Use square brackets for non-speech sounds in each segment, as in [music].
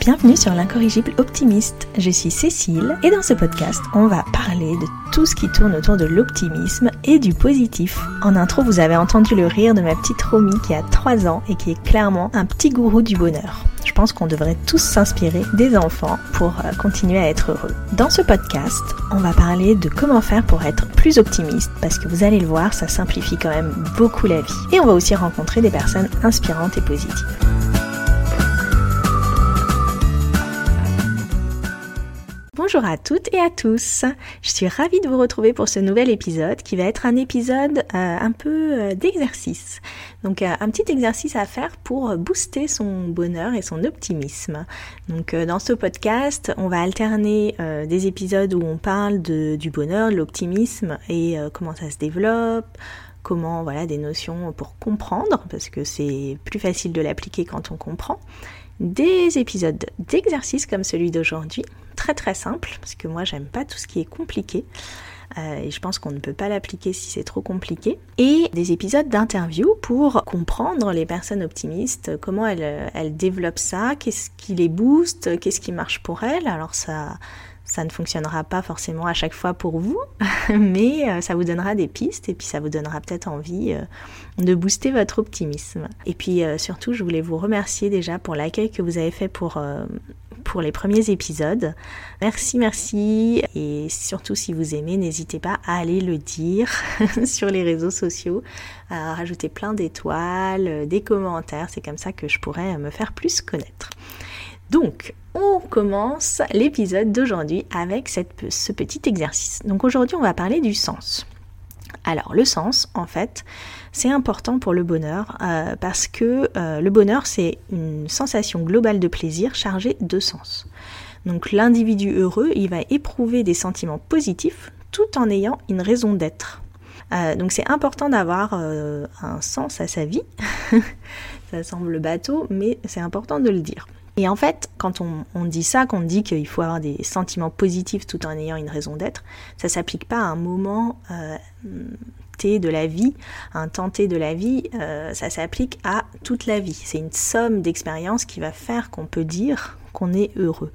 Bienvenue sur l'incorrigible optimiste. Je suis Cécile et dans ce podcast, on va parler de tout ce qui tourne autour de l'optimisme et du positif. En intro, vous avez entendu le rire de ma petite Romy qui a 3 ans et qui est clairement un petit gourou du bonheur. Pense qu'on devrait tous s'inspirer des enfants pour euh, continuer à être heureux. Dans ce podcast, on va parler de comment faire pour être plus optimiste parce que vous allez le voir, ça simplifie quand même beaucoup la vie. Et on va aussi rencontrer des personnes inspirantes et positives. Bonjour à toutes et à tous. Je suis ravie de vous retrouver pour ce nouvel épisode qui va être un épisode euh, un peu euh, d'exercice. Donc euh, un petit exercice à faire pour booster son bonheur et son optimisme. Donc dans ce podcast, on va alterner des épisodes où on parle de, du bonheur, de l'optimisme et comment ça se développe, comment voilà des notions pour comprendre parce que c'est plus facile de l'appliquer quand on comprend des épisodes d'exercice comme celui d'aujourd'hui, très très simple, parce que moi j'aime pas tout ce qui est compliqué. Euh, et je pense qu'on ne peut pas l'appliquer si c'est trop compliqué. Et des épisodes d'interview pour comprendre les personnes optimistes, comment elles, elles développent ça, qu'est-ce qui les booste, qu'est-ce qui marche pour elles. Alors ça, ça ne fonctionnera pas forcément à chaque fois pour vous, [laughs] mais euh, ça vous donnera des pistes et puis ça vous donnera peut-être envie euh, de booster votre optimisme. Et puis euh, surtout, je voulais vous remercier déjà pour l'accueil que vous avez fait pour, pour les premiers épisodes. Merci, merci. Et surtout, si vous aimez, n'hésitez pas à aller le dire [laughs] sur les réseaux sociaux, à rajouter plein d'étoiles, des commentaires. C'est comme ça que je pourrais me faire plus connaître. Donc, on commence l'épisode d'aujourd'hui avec ce petit exercice. Donc aujourd'hui, on va parler du sens. Alors le sens, en fait, c'est important pour le bonheur euh, parce que euh, le bonheur, c'est une sensation globale de plaisir chargée de sens. Donc l'individu heureux, il va éprouver des sentiments positifs tout en ayant une raison d'être. Euh, donc c'est important d'avoir un sens à sa vie. [laughs] Ça semble bateau, mais c'est important de le dire. Et en fait, quand on, dit ça, qu'on dit qu'il faut avoir des sentiments positifs tout en ayant une raison d'être, ça s'applique pas à un moment euh, T de la vie, un temps T de la vie, euh, ça s'applique à toute la vie. C'est une somme d'expériences qui va faire qu'on peut dire qu'on est heureux.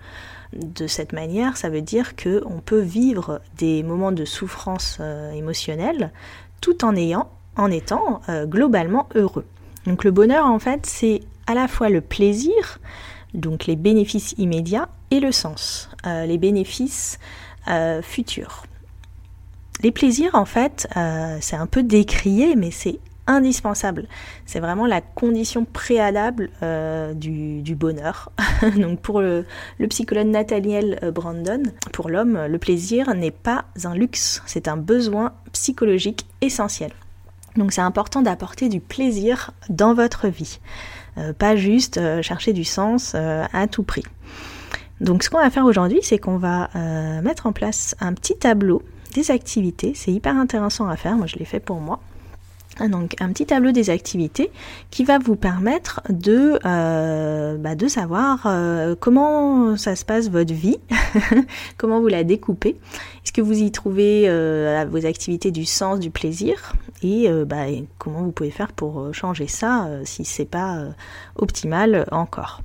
De cette manière, ça veut dire qu'on peut vivre des moments de souffrance euh, émotionnelle tout en ayant, en étant globalement heureux. Donc le bonheur, en fait, c'est à la fois le plaisir, donc les bénéfices immédiats et le sens, euh, les bénéfices euh, futurs. Les plaisirs, en fait, euh, c'est un peu décrié, mais c'est indispensable. C'est vraiment la condition préalable du, bonheur. [laughs] Donc pour le, le psychologue Nathaniel Brandon, pour l'homme, le plaisir n'est pas un luxe, c'est un besoin psychologique essentiel. Donc c'est important d'apporter du plaisir dans votre vie. Euh, pas juste euh, chercher du sens euh, à tout prix. Donc ce qu'on va faire aujourd'hui, c'est qu'on va mettre en place un petit tableau des activités. C'est hyper intéressant à faire, moi je l'ai fait pour moi. Ah, donc un petit tableau des activités qui va vous permettre de, bah, de savoir comment ça se passe votre vie, [laughs] comment vous la découpez, est-ce que vous y trouvez à vos activités du sens, du plaisir, et euh, bah, comment vous pouvez faire pour euh, changer ça euh, si c'est pas optimal encore?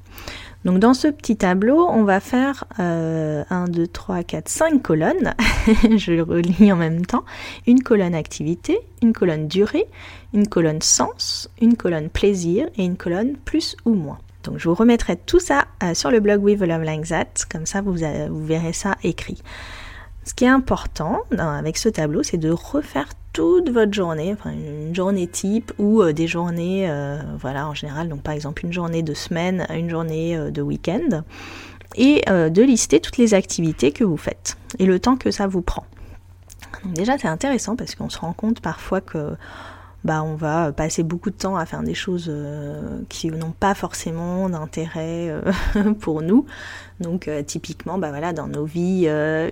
Donc dans ce petit tableau, on va faire 1, 2, 3, 4, 5 colonnes. [laughs] Je relis en même temps. Une colonne activité, une colonne durée, une colonne sens, une colonne plaisir et une colonne plus ou moins. Donc je vous remettrai tout ça sur le blog With Love Like That, comme ça vous, vous verrez ça écrit. Ce qui est important avec ce tableau, c'est de refaire toute votre journée, enfin une journée type ou euh, des journées, euh, voilà, en général, donc par exemple une journée de semaine, une journée euh, de week-end, et de lister toutes les activités que vous faites et le temps que ça vous prend. Déjà c'est intéressant parce qu'on se rend compte parfois que bah, on va passer beaucoup de temps à faire des choses euh, qui n'ont pas forcément d'intérêt euh, [laughs] pour nous. Donc euh, typiquement, bah, dans nos vies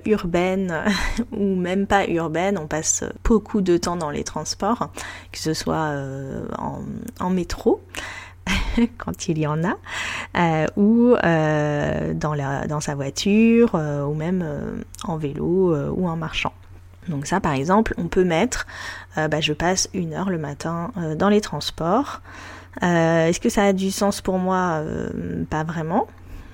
urbaines [laughs] ou même pas urbaines, on passe beaucoup de temps dans les transports, que ce soit en, métro. [laughs] quand il y en a, ou dans, dans sa voiture, ou même en vélo ou en marchant. Donc ça, par exemple, on peut mettre, bah, je passe une heure le matin dans les transports. Est-ce que ça a du sens pour moi? Pas vraiment.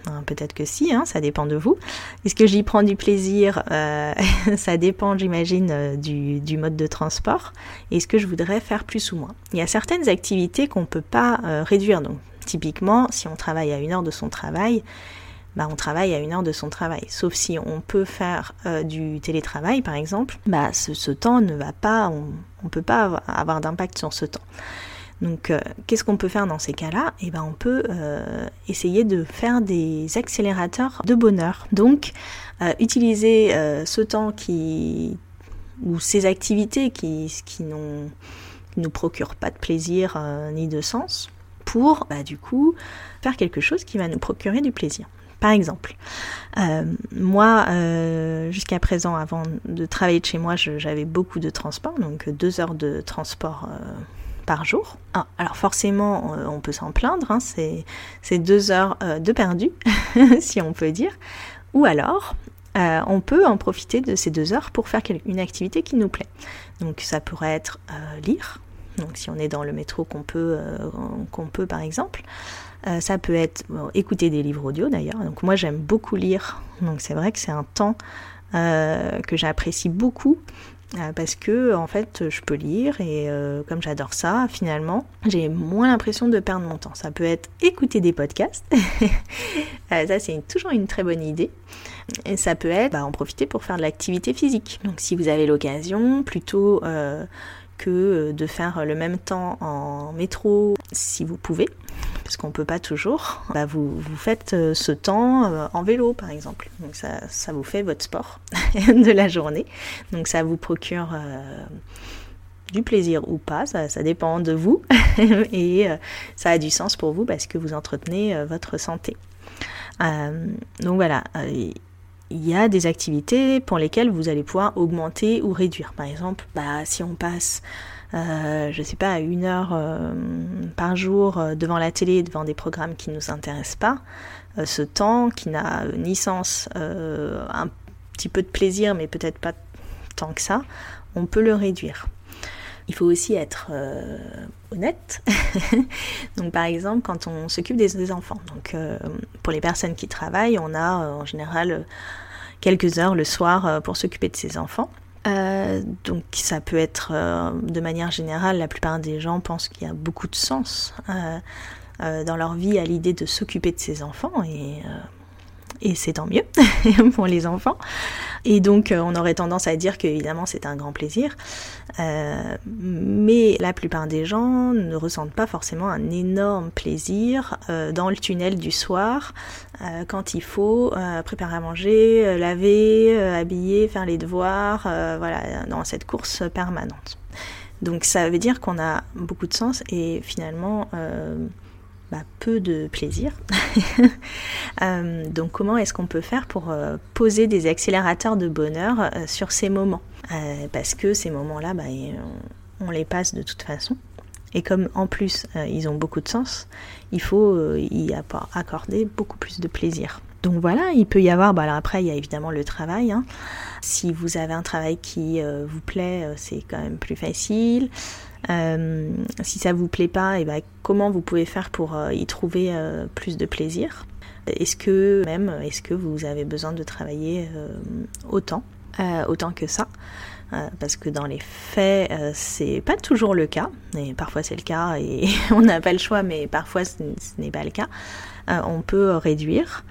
Hein, peut-être que si, hein, ça dépend de vous. Est-ce que j'y prends du plaisir? Euh, [laughs] Ça dépend, j'imagine, euh, du, mode de transport. Est-ce que je voudrais faire plus ou moins? Il y a certaines activités qu'on ne peut pas euh, réduire. Donc, typiquement, si on travaille à une heure de son travail, bah, on travaille à une heure de son travail. Sauf si on peut faire du télétravail, par exemple, bah, ce, temps ne va pas, on ne peut pas avoir d'impact sur ce temps. Donc, euh, qu'est-ce qu'on peut faire dans ces cas-là? Eh ben, on peut euh, essayer de faire des accélérateurs de bonheur. Donc, euh, utiliser ce temps qui ou ces activités qui, qui ne nous procurent pas de plaisir ni de sens pour, bah, du coup, faire quelque chose qui va nous procurer du plaisir. Par exemple, moi, jusqu'à présent, avant de travailler de chez moi, j'avais beaucoup de transport, donc deux heures de transport par jour. Ah, alors forcément, euh, on peut s'en plaindre, hein, c'est deux heures euh, de perdu, [laughs] si on peut dire. Ou alors, euh, on peut en profiter de ces deux heures pour faire une activité qui nous plaît. Donc ça pourrait être lire, donc si on est dans le métro qu'on peut, qu'on peut par exemple. Ça peut être écouter des livres audio d'ailleurs. Donc moi j'aime beaucoup lire, donc c'est vrai que c'est un temps que j'apprécie beaucoup euh, parce que en fait je peux lire et euh, comme j'adore ça finalement j'ai moins l'impression de perdre mon temps. Ça peut être écouter des podcasts. [laughs] Euh, ça c'est toujours une très bonne idée. Et ça peut être bah, en profiter pour faire de l'activité physique. Donc si vous avez l'occasion plutôt que de faire le même temps en métro si vous pouvez parce qu'on ne peut pas toujours, bah vous, faites euh, ce temps euh, en vélo par exemple. Donc ça, vous fait votre sport [laughs] de la journée. Donc ça vous procure euh, du plaisir ou pas, ça, ça dépend de vous. [laughs] Et ça a du sens pour vous parce que vous entretenez votre santé. donc voilà, il y a des activités pour lesquelles vous allez pouvoir augmenter ou réduire. Par exemple, bah, si on passe euh, je sais pas, une heure euh, par jour euh, devant la télé, devant des programmes qui ne nous intéressent pas, ce temps qui n'a ni sens, un petit peu de plaisir, mais peut-être pas tant que ça, on peut le réduire. Il faut aussi être honnête. [laughs] donc par exemple, quand on s'occupe des, enfants, donc pour les personnes qui travaillent, on a en général quelques heures le soir pour s'occuper de ses enfants. Euh, donc ça peut être euh, de manière générale, la plupart des gens pensent qu'il y a beaucoup de sens euh, dans leur vie à l'idée de s'occuper de ses enfants et c'est tant mieux [laughs] pour les enfants. Et donc on aurait tendance à dire qu'évidemment c'est un grand plaisir, euh, mais la plupart des gens ne ressentent pas forcément un énorme plaisir euh, dans le tunnel du soir euh, quand il faut préparer à manger, laver, habiller, faire les devoirs, voilà, dans cette course permanente. Donc ça veut dire qu'on a beaucoup de sens et finalement bah, peu de plaisir. [laughs] Euh, donc comment est-ce qu'on peut faire pour euh, poser des accélérateurs de bonheur euh, sur ces moments? Parce que ces moments-là, bah, on, les passe de toute façon. Et comme en plus ils ont beaucoup de sens, il faut y accorder beaucoup plus de plaisir. Donc voilà, il peut y avoir, bah alors après il y a évidemment le travail. Hein. Si vous avez un travail qui vous plaît, c'est quand même plus facile. Euh, si ça vous plaît pas, et eh ben, comment vous pouvez faire pour euh, y trouver euh, plus de plaisir? Est-ce que même, est-ce que vous avez besoin de travailler autant, autant que ça? Parce que dans les faits, c'est pas toujours le cas, et parfois c'est le cas et [laughs] on n'a pas le choix, mais parfois ce n'est pas le cas. on peut réduire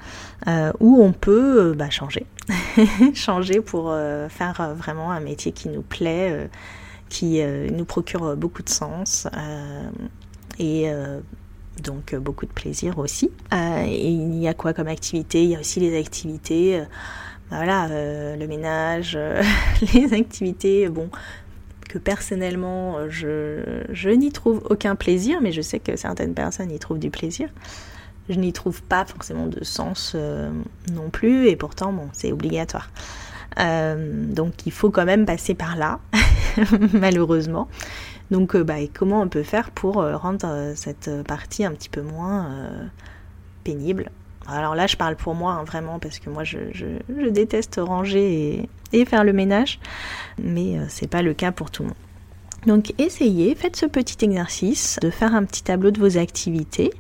ou on peut bah, changer, [laughs] changer pour faire vraiment un métier qui nous plaît qui euh, nous procure beaucoup de sens euh, et euh, donc beaucoup de plaisir aussi. et il y a quoi comme activité? Il y a aussi les activités, bah voilà, le ménage, [laughs] les activités, bon, que personnellement je, n'y trouve aucun plaisir, mais je sais que certaines personnes y trouvent du plaisir. Je n'y trouve pas forcément de sens non plus, et pourtant, bon, c'est obligatoire. donc il faut quand même passer par là. [laughs] [laughs] malheureusement. Donc euh, bah, comment on peut faire pour euh, rendre euh, cette partie un petit peu moins pénible? Alors là, je parle pour moi, hein, vraiment, parce que moi, je, déteste ranger et, faire le ménage, mais c'est pas le cas pour tout le monde. Donc essayez, faites ce petit exercice de faire un petit tableau de vos activités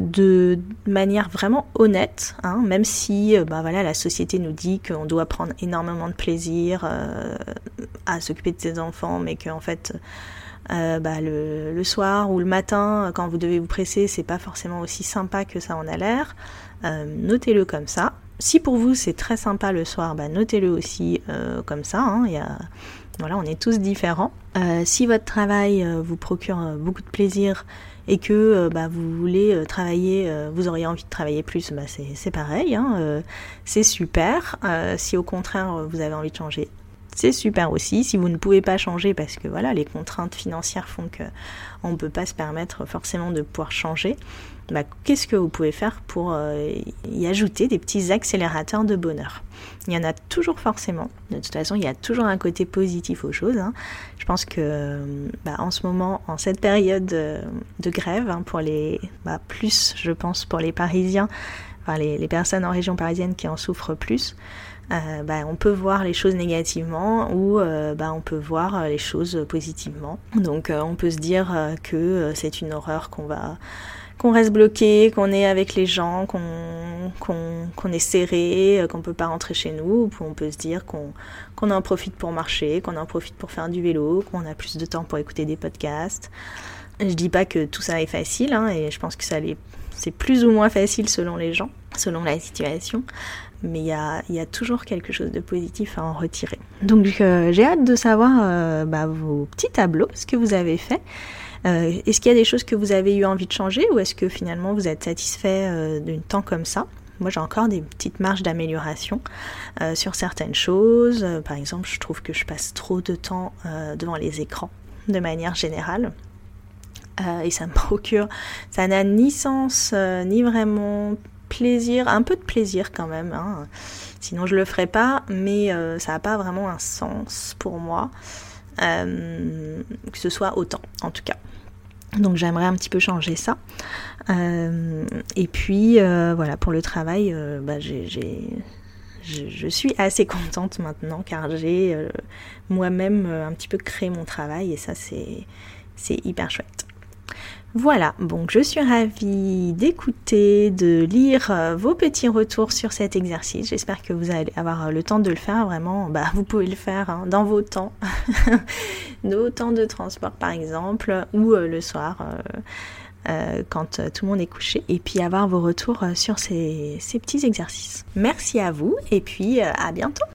de manière vraiment honnête, hein, même si euh, bah, la société nous dit qu'on doit prendre énormément de plaisir euh, à s'occuper de ses enfants, mais qu'en fait bah, le, soir ou le matin, quand vous devez vous presser, c'est pas forcément aussi sympa que ça en a l'air. notez-le comme ça. Si pour vous c'est très sympa le soir, bah, notez-le aussi comme ça. Hein. Voilà, on est tous différents. si votre travail vous procure beaucoup de plaisir, et que euh, bah, vous voulez euh, travailler, euh, vous auriez envie de travailler plus, bah, c'est pareil, hein, c'est super. si au contraire vous avez envie de changer, c'est super aussi. Si vous ne pouvez pas changer parce que voilà, les contraintes financières font que on ne peut pas se permettre forcément de pouvoir changer, bah, qu'est-ce que vous pouvez faire pour euh, y ajouter des petits accélérateurs de bonheur? Il y en a toujours forcément. De toute façon, il y a toujours un côté positif aux choses. Hein. Je pense que bah, en ce moment, en cette période euh, de grève, hein, pour les bah, plus, je pense pour les Parisiens, enfin les, personnes en région parisienne qui en souffrent plus, euh, bah, on peut voir les choses négativement ou euh, on peut voir les choses positivement. Donc on peut se dire que c'est une horreur qu'on va qu'on reste bloqué, qu'on est avec les gens, qu'on qu'on est serré, qu'on peut pas rentrer chez nous, ou on peut se dire qu'on en profite pour marcher, qu'on en profite pour faire du vélo, qu'on a plus de temps pour écouter des podcasts. Je dis pas que tout ça est facile, hein, et je pense que ça c'est plus ou moins facile selon les gens, selon la situation mais il y a, y a, toujours quelque chose de positif à en retirer. Donc euh, j'ai hâte de savoir euh, bah, vos petits tableaux, ce que vous avez fait. Euh, est-ce qu'il y a des choses que vous avez eu envie de changer ou est-ce que finalement vous êtes satisfait d'une temps comme ça? Moi, j'ai encore des petites marges d'amélioration sur certaines choses. par exemple, je trouve que je passe trop de temps devant les écrans de manière générale. et ça me [laughs] procure, ça n'a ni sens, ni vraiment plaisir, un peu de plaisir quand même. Hein. Sinon, je le ferais pas, mais euh, ça n'a pas vraiment un sens pour moi, euh, que ce soit autant, en tout cas. Donc j'aimerais un petit peu changer ça. Euh, et puis voilà, pour le travail, bah, j'ai, je, je, suis assez contente maintenant car j'ai moi-même un petit peu créé mon travail et ça c'est hyper chouette. Voilà, donc je suis ravie d'écouter, de lire euh, vos petits retours sur cet exercice. J'espère que vous allez avoir le temps de le faire. Vraiment, bah, [laughs] vous pouvez le faire hein, dans vos temps, [laughs] nos temps de transport par exemple, ou euh, le soir. Euh, quand tout le monde est couché et puis avoir vos retours sur ces petits exercices. Merci à vous et puis à bientôt